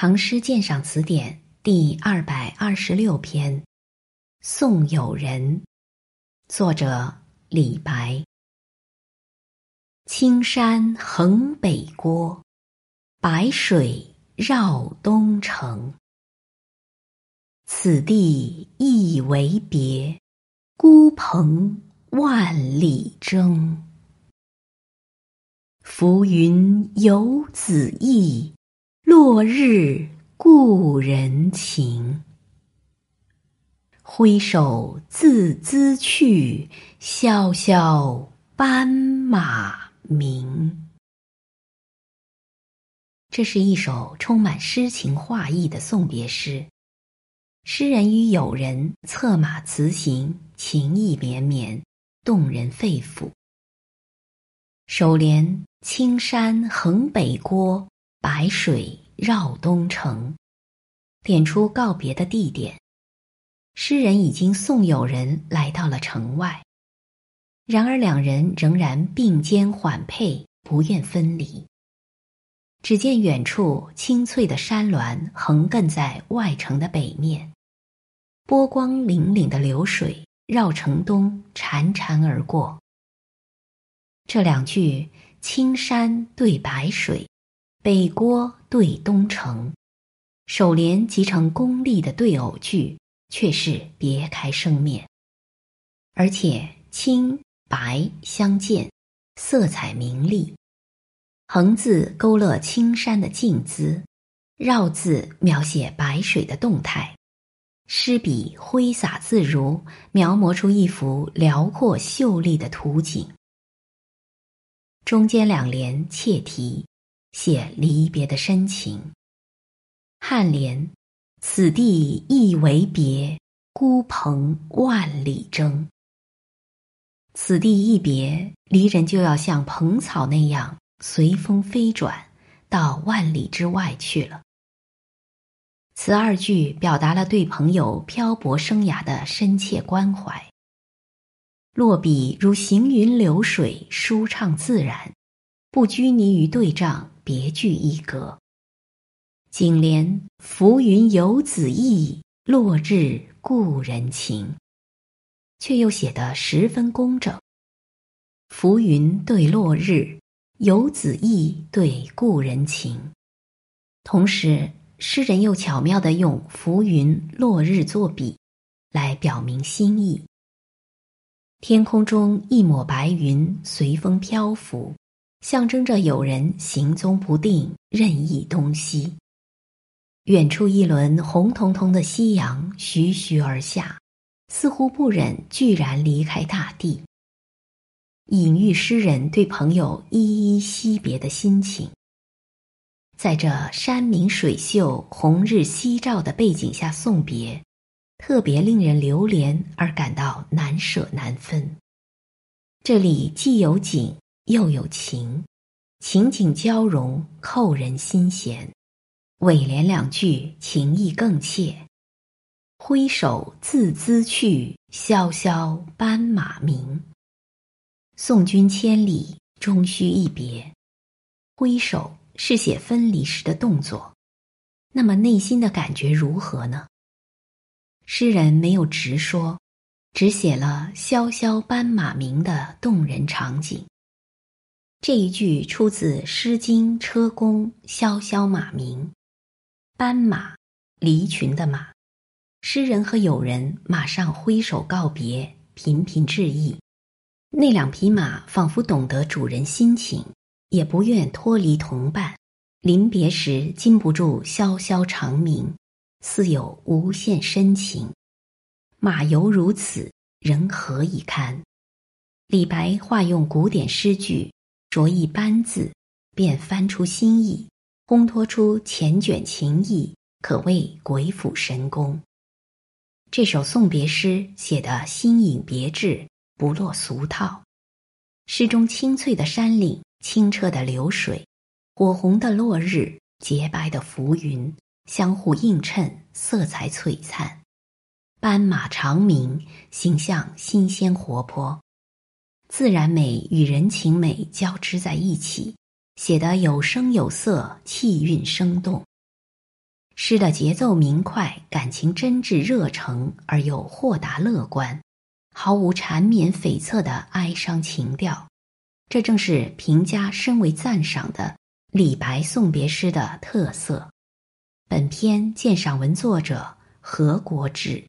唐诗鉴赏词典第二百二十六篇《送友人》，作者李白。青山横北郭，白水绕东城。此地一为别，孤蓬万里征。浮云游子意。落日故人情，挥手自兹去，萧萧斑马鸣。这是一首充满诗情画意的送别诗。诗人与友人策马辞行，情意绵绵，动人肺腑。首联“青山横北郭”。白水绕东城，点出告别的地点。诗人已经送友人来到了城外，然而两人仍然并肩缓配，不愿分离。只见远处青翠的山峦横亘在外城的北面，波光粼粼的流水绕城东潺潺而过。这两句“青山对白水”。北郭对东城，首联即成功力的对偶句，却是别开生面。而且青白相间，色彩明丽。横字勾勒青山的静姿，绕字描写白水的动态。诗笔挥洒自如，描摹出一幅辽阔秀丽的图景。中间两联切题。写离别的深情。颔联：“此地一为别，孤蓬万里征。”此地一别，离人就要像蓬草那样随风飞转，到万里之外去了。此二句表达了对朋友漂泊生涯的深切关怀。落笔如行云流水，舒畅自然，不拘泥于对仗。别具一格。颈联“浮云游子意，落日故人情”，却又写得十分工整。浮云对落日，游子意对故人情。同时，诗人又巧妙地用浮云、落日作比，来表明心意。天空中一抹白云随风漂浮。象征着有人行踪不定，任意东西。远处一轮红彤彤的夕阳徐徐而下，似乎不忍居然离开大地，隐喻诗人对朋友依依惜别的心情。在这山明水秀、红日夕照的背景下送别，特别令人流连而感到难舍难分。这里既有景。又有情，情景交融，扣人心弦。尾联两句情意更切。挥手自兹去，萧萧斑马鸣。送君千里，终须一别。挥手是写分离时的动作，那么内心的感觉如何呢？诗人没有直说，只写了萧萧斑马鸣的动人场景。这一句出自《诗经·车公·萧萧马鸣》，斑马，离群的马。诗人和友人马上挥手告别，频频致意。那两匹马仿佛懂得主人心情，也不愿脱离同伴。临别时禁不住萧萧长鸣，似有无限深情。马犹如此，人何以堪？李白化用古典诗句。着一班字，便翻出新意，烘托出缱绻情意，可谓鬼斧神工。这首送别诗写得新颖别致，不落俗套。诗中清脆的山岭、清澈的流水、火红的落日、洁白的浮云，相互映衬，色彩璀璨。斑马长鸣，形象新鲜活泼。自然美与人情美交织在一起，写得有声有色，气韵生动。诗的节奏明快，感情真挚热诚而又豁达乐观，毫无缠绵悱恻的哀伤情调。这正是评家深为赞赏的李白送别诗的特色。本篇鉴赏文作者何国志。